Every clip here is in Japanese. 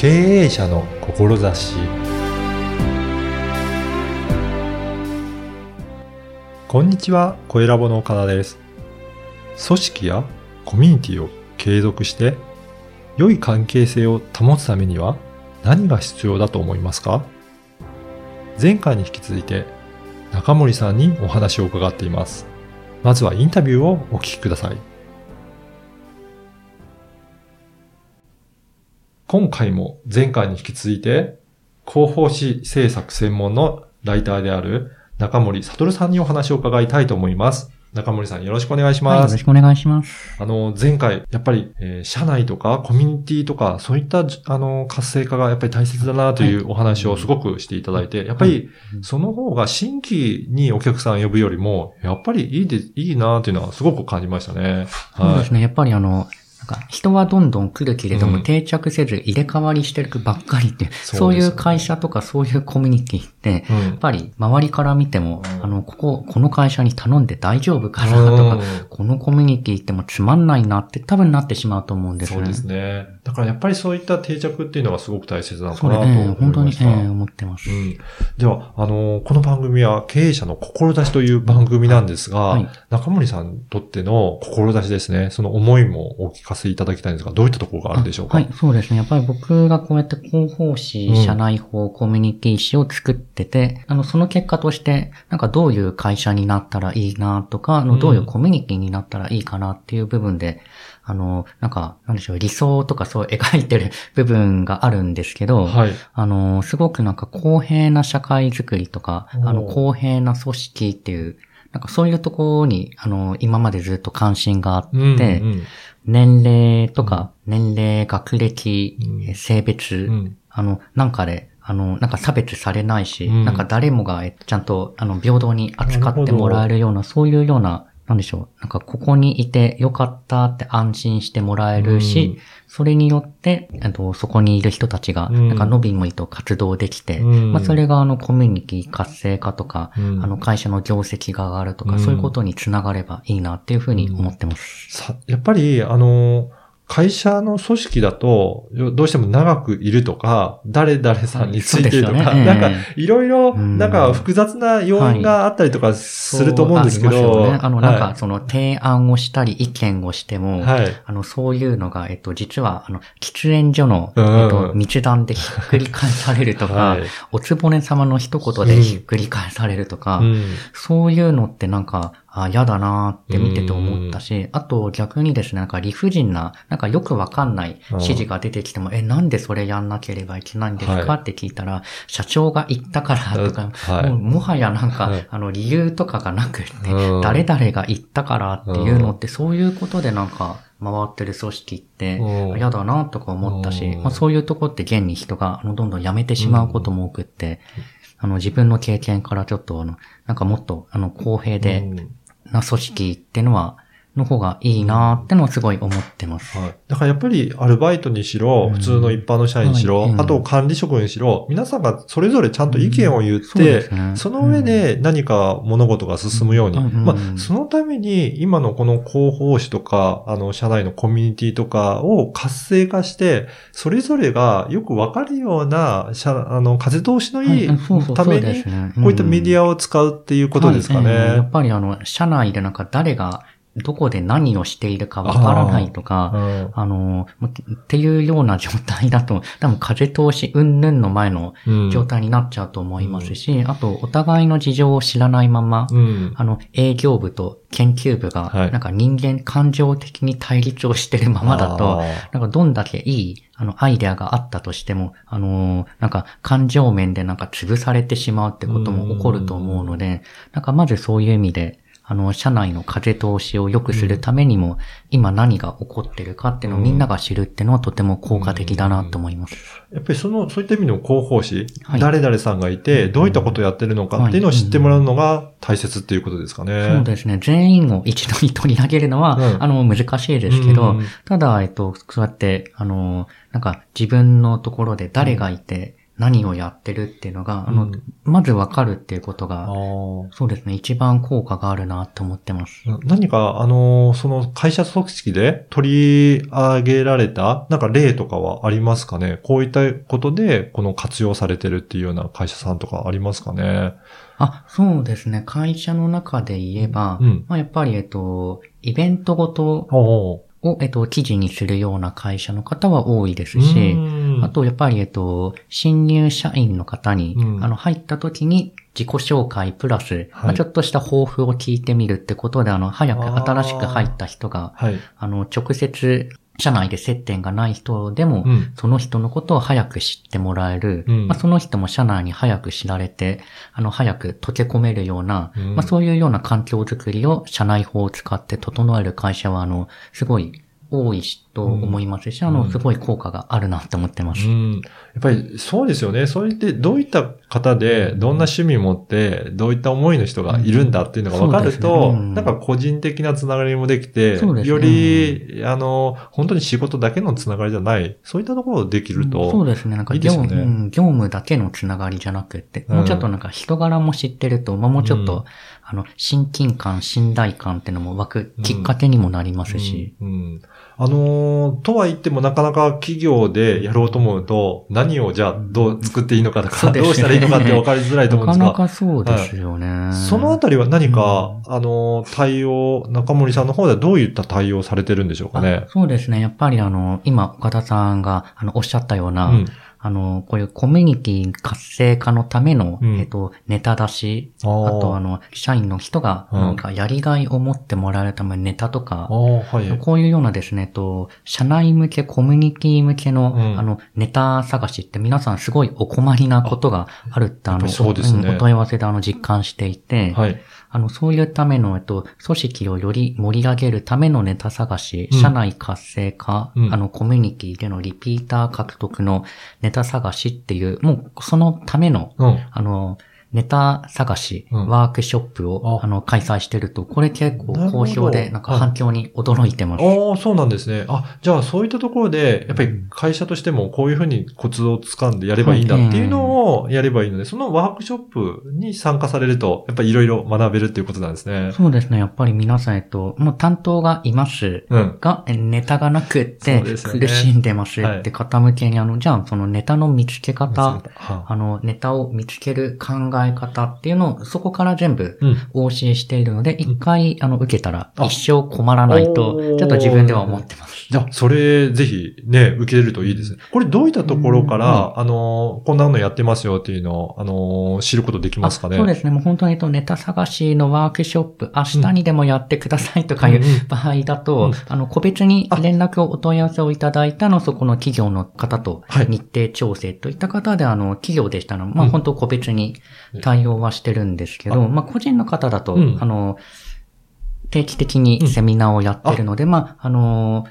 経営者の志こんにちは、小ラボの岡田です。組織やコミュニティを継続して良い関係性を保つためには何が必要だと思いますか？前回に引き続いて中森さんにお話を伺っています。まずはインタビューをお聞きください。今回も前回に引き続いて広報誌制作専門のライターである中森悟さんにお話を伺いたいと思います。中森さんよろしくお願いしはい、よます。ろしくお願いします。あの、前回、やっぱり、えー社内とかコミュニティとか、そういった、じあの、活性化がやっぱり大切だなというお話をすごくしていただいて、やっぱり、その方が新規にお客さん呼ぶよりも、やっぱりいいで、いいなというのはすごく感じましたね。はいそうです。ね。やっぱりあの、なんか人はどんどん来るけれども、うん。定着せず入れ替わりしてるばっかりっていう、そうですそういう会社とかそういうコミュニティって、うん。やっぱり周りから見ても、うん。あの、ここ、この会社に頼んで大丈夫かなとか、うん。このコミュニティってもつまんないなって多分なってしまうと思うんですね。そうですね。だからやっぱりそういった定着っていうのがすごく大切なのかなとね、ええ本当に、思いました。ええ思ってます。うん。では、あの、この番組は経営者の志という番組なんですが、はい中森さんにとっての志ですね、その思いもお聞かせいただきたいんですが、どういったところがあるでしょうか？はい、そうですね。やっぱり僕がこうやって広報誌、うん社内法、コミュニティ誌を作ってて、あの、その結果として、なんかどういう会社になったらいいなとか、あの、うんどういうコミュニティになったらいいかなっていう部分で、あの、なんか、なんでしょう、理想とかそう描いてる部分があるんですけど、はい。あの、すごくなんか公平な社会づくりとか、あの、公平な組織っていう、なんかそういうところに、あの、今までずっと関心があって、うんうん年齢とか、年齢、学歴、うん。え性別、うん。あの、なんかで、あの、なんか差別されないし、うん。なんか誰もがえちゃんと、あの、平等に扱ってもらえるような、そういうような、なんでしょう。なんかここにいてよかったって安心してもらえるし、うん。それによって、あとそこにいる人たちが、うん。なんか伸び伸びと活動できて、うん。まあそれがあのコミュニティ活性化とか、うん。あの会社の業績が上がるとか、うんそういうことにつながればいいなっていうふうに思ってます。さやっぱり、あの、会社の組織だと、よどうしても長くいるとか、誰々さんについてるとか、ねなんか、いろいろ、うん。なんか複雑な要因があったりとかすると思うんですけど、そうありますよね。あの、なんはか、その、提案をしたり、意見をしても、い、はい。あの、そういうのが、えっと、実は、あの、喫煙所の、うん。えっと、密談でひっくり返されるとか、はい。おつぼね様の一言でひっくり返されるとか、うん。そういうのってなんか、あ、嫌だなーって見てて思ったし、あと逆にですね、なんか理不尽な、なんかよくわかんない指示が出てきても、え、なんでそれやんなければいけないんですか、はい。って聞いたら、社長が言ったからとか、はい。もうもはやなんか、はい。あの理由とかがなくって、うん。誰々が言ったからっていうのって、そういうことでなんか、回ってる組織ってうん、嫌だなとか思ったし、うん。まあ、そういうとこって現に人がどんどん辞めてしまうことも多くって、あの自分の経験からちょっとあの、なんかもっとあの公平で、うんな組織ってのは、の方がいいなってのはすごい思ってます。はい。だからやっぱりアルバイトにしろ、うん。普通の一般の社員にしろ、はい。うん。あと管理職にしろ、皆さんがそれぞれちゃんと意見を言っそうでて、すね。その上で何か物事が進むように。まあ、そのために今のこの広報誌とか、あの、社内のコミュニティとかを活性化して、それぞれがよくわかるような、社あの、風通しのいいためにこういったメディアアを使うっていうことですかはい。ええやねっ。ぱりあの、社内でなんか誰がどこで何をしているかわからないとか、うん。あの、っていうような状態だと、多分風通し云々の前のうん。状態になっちゃうと思いますし、あと、お互いの事情を知らないまま、うん。あの、営業部と研究部が、はい。なんか人間感情的に対立をしてるままだと、あー。なんかどんだけいい、あの、アイデアがあったとしても、あのーなんか感情面でなんか潰されてしまうってことも起こると思うので、なんかまずそういう意味で、あの、社内の風通しを良くするためにも、今何が起こってるかっていうのをみんなが知るっていうのはとても効果的だなと思います。やっぱりその、そういった意味の広報誌、はい。誰々さんがいて、どういったことをやってるのかっていうのを知ってもらうのが大切っていうことですかね。そうですね。全員を一度に取り上げるのは、うん。あの、難しいですけど、うん。ただ、えっと、そうやって、あの、なんか自分のところで誰がいて、何をやってるっていうのが、あの、うんまずわかるっていうことあが、ー。そうですね、一番効果があるなと思ってます。何か、あのーその会社組織で取り上げられた、なんか例とかはありますかね？こういったことで、この活用されてるっていうような会社さんとかありますかね？あ、そうですね、会社の中で言えば、うん。まあ、やっぱり、えっと、イベントごとを、えっと、記事にするような会社の方は多いですし、うん。あと、やっぱり、えっと、新入社員の方に、うん。あの、入った時に自己紹介プラス、はい。まあ、ちょっとした抱負を聞いてみるってことで、あの、早く新しく入った人が、はい。あの、直接、社内で接点がない人でも、うん。その人のことを早く知ってもらえる、うん。まあ、その人も社内に早く知られて、あの、早く溶け込めるような、うん。まあ、そういうような環境づくりを社内法を使って整える会社は、あの、すごい多いしと思いますし、あの、うんすごい効果があるなって思ってます。うん。やっぱりそうですよね。そう言って、どういった方で、どんな趣味持って、どういった思いの人がいるんだっていうのが分かるそうですと、ね。うん。なんか個人的なつながりもできて、ね。より、あの、本当に仕事だけのつながりじゃない、そういったところできると、そうですね。なんか業務、うん業務だけのつながりじゃなくって、うんもうちょっとなんか人柄も知ってると、まあ、もうちょっと、うんあの、親近感、信頼感っていうのも湧くきっかけにもなりますし。うん。うんあのーとは言ってもなかなか企業でやろうと思うと、何をじゃあどう作っていいのかとか、ねどうしたらいいのかって分かりづらいと思うんですが。なかなかそうですよね。そのあたりは何か、あの、対応、中森さんの方ではどういった対応されてるんでしょうかねあ。そうですね。やっぱりあの、今、岡田さんが、あの、おっしゃったような、うん。あの、こういうコミュニティ活性化のための、うん。えっと、ネタ出し、あとあの、社員の人が、うん。なんか、やりがいを持ってもらえるためのネタとかはい。こういうようなですね、と、社内向け、コミュニティ向けの、うん。あの、ネタ探しって皆さんすごいお困りなことがあるって、あの、そうですね。んお問い合わせであの、実感していて、はい。あの、そういうための、えっと、組織をより盛り上げるためのネタ探し、うん社内活性化、うんあの、コミュニティでのリピーター獲得のネタ探しっていう、もう、そのための、うん。あの、ネタ探し、うんワークショップを、ああの、開催してると、これ結構好評で、なんか反響に驚いてます。ああ、そうなんですね。あ、じゃあそういったところで、やっぱり会社としてもこういうふうにコツをつかんでやればいいんだっていうのをやればいいので、そのワークショップに参加されると、やっぱりいろいろ学べるっていうことなんですね。そうですね。やっぱり皆さん、えっと、もう担当がいますうん。ネタがなくって苦しんでますって方向けに、あの、じゃあそのネタの見つけ方、はあの、ネタを見つける考え方っていうのを、そこから全部うん。お教えしているので、一回、あの、受けたらあ一生困らないとちょっと自分では思ってます。じゃあ、それ、ぜひ、ね、受けれるといいですね。これ、どういったところから、あの、こんなのやってますよっていうのを、あの、知ることできますかね？あそうですね。もう本当にえっとネタ探しのワークショップ、明日にでもやってくださいとかいう場合だと、うんあの、個別に連絡をお問い合わせをいただいたの、そこの企業の方とはい日程調整といった方で、あの、企業でしたら、まうんあ本当個別に対応はしてるんですけど、まあ個人の方だと、うん。あの、定期的にセミナーをやってるので、まあ、あの、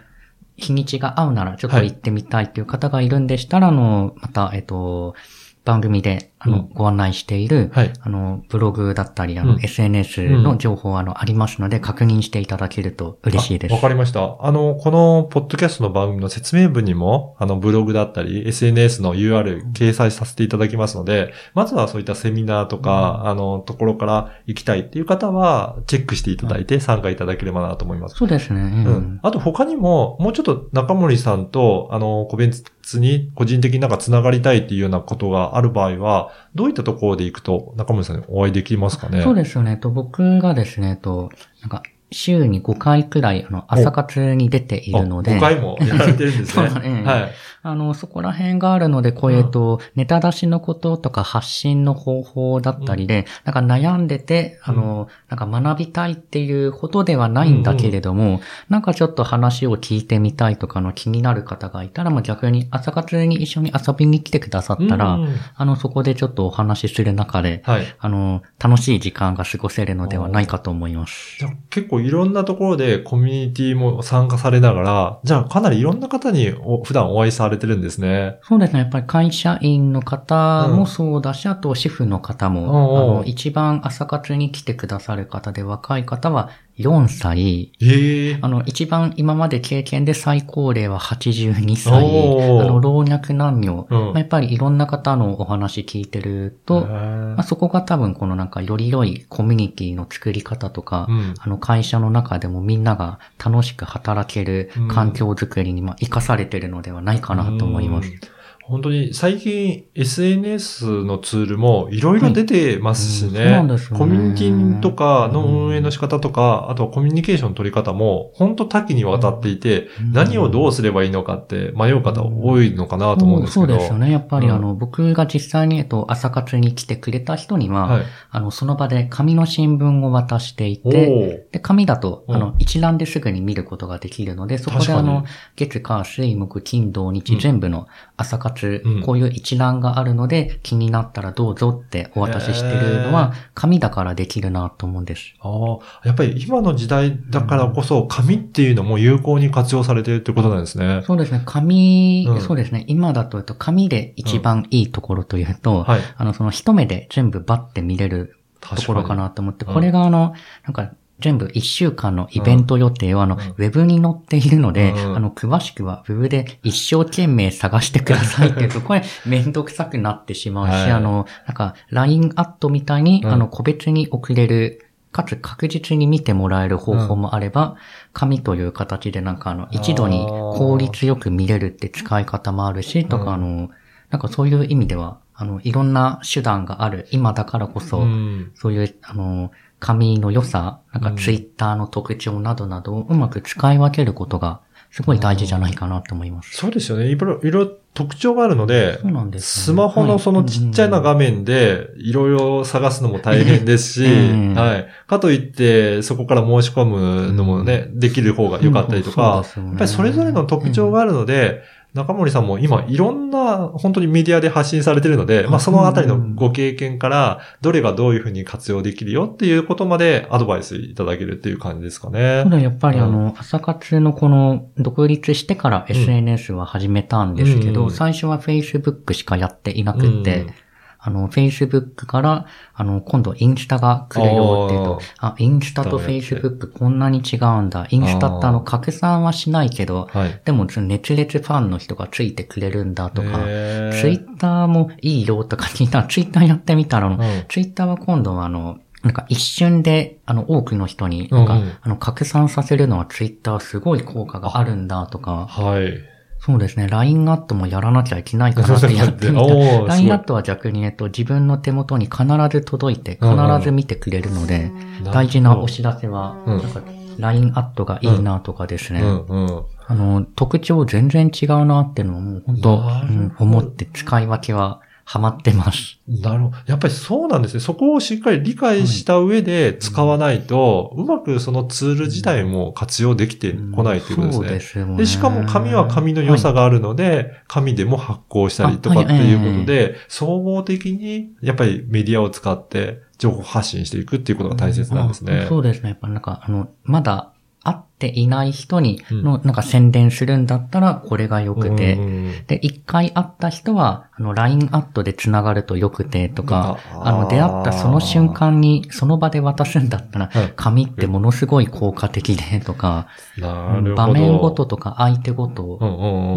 日にちが合うならちょっと行ってみたいという方がいるんでしたら、あの、また、えっと、番組で、あの、うんご案内している、はい。あの、ブログだったり、あの、うん SNS の情報あの、ありますので、確認していただけると嬉しいです。あわかりました。あの、この、ポッドキャストの番組の説明文にも、あの、ブログだったり、SNS の URL 掲載させていただきますので、まずはそういったセミナーとか、あの、ところから行きたいっていう方は、チェックしていただいて参加いただければなと思います。そうですね。うんうん。あと他にも、もうちょっと中森さんと、あの、個別に個人的になんか繋がりたいっていうようなことがある場合は、どういったところで行くと中村さんにお会いできますかね？そうですよね。と僕がですね、と、なんか、週に5回くらい、あの、朝活に出ているので、5回もやられてるんですね。そうだねはい。あの、そこら辺があるので、こういうと、ネタ出しのこととか発信の方法だったりで、なんか悩んでて、あの、なんか学びたいっていうことではないんだけれども、なんかちょっと話を聞いてみたいとかの気になる方がいたら、まあ逆に朝活に一緒に遊びに来てくださったら、うんあの、そこでちょっとお話しする中で、はい。あの、楽しい時間が過ごせるのではないかと思います。じゃあ結構いろんなところでコミュニティも参加されながら、じゃあかなりいろんな方にお普段お会いされてるんですね。そうですね。やっぱり会社員の方もそうだし、あと主婦の方も、うんうんあの、一番朝活に来てくださる方で若い方は84歳、ええ。あの、一番今まで経験で最高齢は82歳、あの、老若男女、うん。まあやっぱりいろんな方のお話聞いてると、まあ、そこが多分このなんかより良いコミュニティの作り方とか、うん。あの会社の中でもみんなが楽しく働ける環境づくりにまあ生かされてるのではないかなと思います。うん本当に最近 SNS のツールもいろいろ出てますしね。はいうんそうなんですよねコミュニティとかの運営の仕方とか、あとはコミュニケーションの取り方も本当多岐にわたっていて、うん何をどうすればいいのかって迷う方多いのかなと思うんですけど。そうですよね。やっぱりうんあの、僕が実際に、えっと、朝活に来てくれた人には、はい。あの、その場で紙の新聞を渡していおて、ーで、紙だと、うんあの、一覧ですぐに見ることができるので、そこであの、月、火、水、木、金、土、うん日、全部の朝活、うん。こういう一覧があるので、気になったらどうぞってお渡ししてるのは、紙だからできるなと思うんです。ああ、やっぱり今の時代だからこそ紙っていうのも有効に活用されてるってことなんですね。そうですね、紙、うん。そうですね、今だと、えっと紙で一番いいところというと、はい。あの、その一目で全部バッて見れるところかなと思って、うんこれがあの、なんか、全部一週間のイベント予定をあの、うん。ウェブに載っているので、うん。あの、詳しくはウェブで一生懸命探してくださいっていうと、これめんどくさくなってしまうし、はい。あの、なんか、LINE アットみたいに、うん。あの、個別に送れる、かつ確実に見てもらえる方法もあれば、紙という形でなんかあの、一度に効率よく見れるって使い方もあるし、とうんかあの、なんかそういう意味では、あの、いろんな手段がある今だからこそ、うん。そういう、あの、紙の良さ、なんかうん。ツイッターの特徴などなどをうまく使い分けることが、すごい大事じゃないかなと思います。そうですよね。いろいろ特徴があるのでそう、なんですスマホのそのちっちゃいな画面で、いろいろ探すのも大変ですし、うん。はい。かといって、そこから申し込むのもね、できる方が良かったりとか、ややっぱりそれぞれの特徴があるので、中森さんも今いろんな本当にメディアで発信されてるので、まあそのあたりのご経験から、どれがどういうふうに活用できるよっていうことまでアドバイスいただけるっていう感じですかね。そう。だ、やっぱりうん。あの、朝活のこの、独立してから SNS は始めたんですけど、うん。最初は Facebook しかやっていなくって、うんあの、Facebook から、あの、今度インスタが来るよっていうと、あインスタと Facebook こんなに違うんだ。インスタってあの、拡散はしないけど、はい。でも熱烈ファンの人がついてくれるんだとか、へー。ツイッターもいいよとか聞いた。ら、ツイッターやってみたら、うん。ツイッターは今度はあの、なんか一瞬で、あの、多くの人に、なんか、うんうん。あの、拡散させるのはツイッターすごい効果があるんだとか、はい。そうですね、LINE アットもやらなきゃいけないかなってやってみた。LINE アットは逆に、えっと、自分の手元に必ず届いて、必ず見てくれるので、大事なお知らせは、うん。なんか、LINE アットがいいなとかですね。うんうん。あの、特徴全然違うなっていうのをもう本当、うん、思って使い分けはハマってます。なるほど。やっぱりそうなんですね。そこをしっかり理解した上で使わないと、うまくそのツール自体も活用できてこないということですね。そうですよね。で、しかも紙は紙の良さがあるので、紙でも発行したりとかっていうことで、総合的にやっぱりメディアを使って情報発信していくっていうことが大切なんですねあ。そうですね。やっぱなんか、あの、まだ会っていない人にうん。の、なんか宣伝するんだったら、これが良くて、うんうんで、一回会った人は、あの、LINE アットで繋がると良くてとか、あの、出会ったその瞬間に、その場で渡すんだったらはい、紙ってものすごい効果的でとか。場面ごととか相手ごと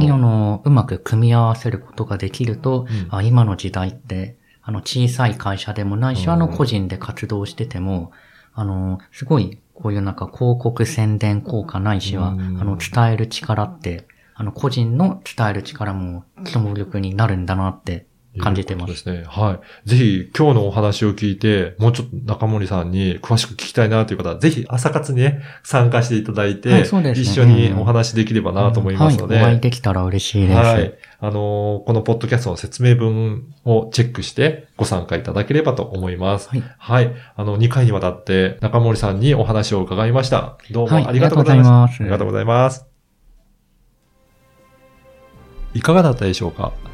に、あの、うまく組み合わせることができると、うん。あ今の時代って、あの、小さい会社でもないし、うん。あの、個人で活動してても、あの、すごい、こういうなんか広告宣伝効果ないしは、うん。あの、伝える力って、あの、個人の伝える力も強力になるんだなって感じてま。いうことですすね。はい。ぜひ今日のお話を聞いて、もうちょっと中森さんに詳しく聞きたいなという方は、ぜひ朝活にね、参加していただいて、はいね一緒にお話できればなと思いますので、はい、お会いできたら嬉しいです。はい。あのーこのポッドキャストの説明文をチェックしてご参加いただければと思います。はいはい。あの、2回にわたって中森さんにお話を伺いました。どうもはいありがとうございました。ありがとうございますありがとうございます。いかがだったでしょうか？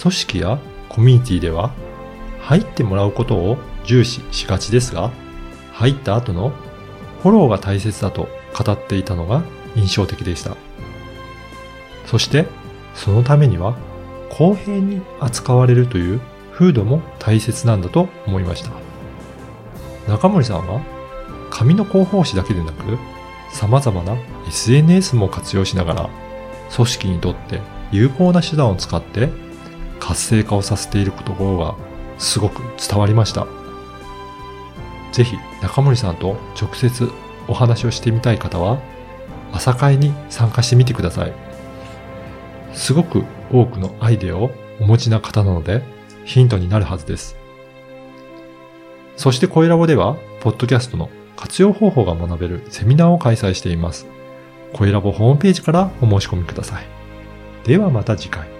組織やコミュニティでは入ってもらうことを重視しがちですが、入った後のフォローが大切だと語っていたのが印象的でした。そして、そのためには公平に扱われるという風土も大切なんだと思いました。中森さんは紙の広報誌だけでなく、様々な SNS も活用しながら、組織にとって有効な手段を使って活性化をさせているところがすごく伝わりました。ぜひ中森さんと直接お話をしてみたい方は、朝会に参加してみてください。すごく多くのアイデアをお持ちな方なので、ヒントになるはずです。そして声ラボでは、ポッドキャストの活用方法が学べるセミナーを開催しています。声ラボホームページからお申し込みください。ではまた次回。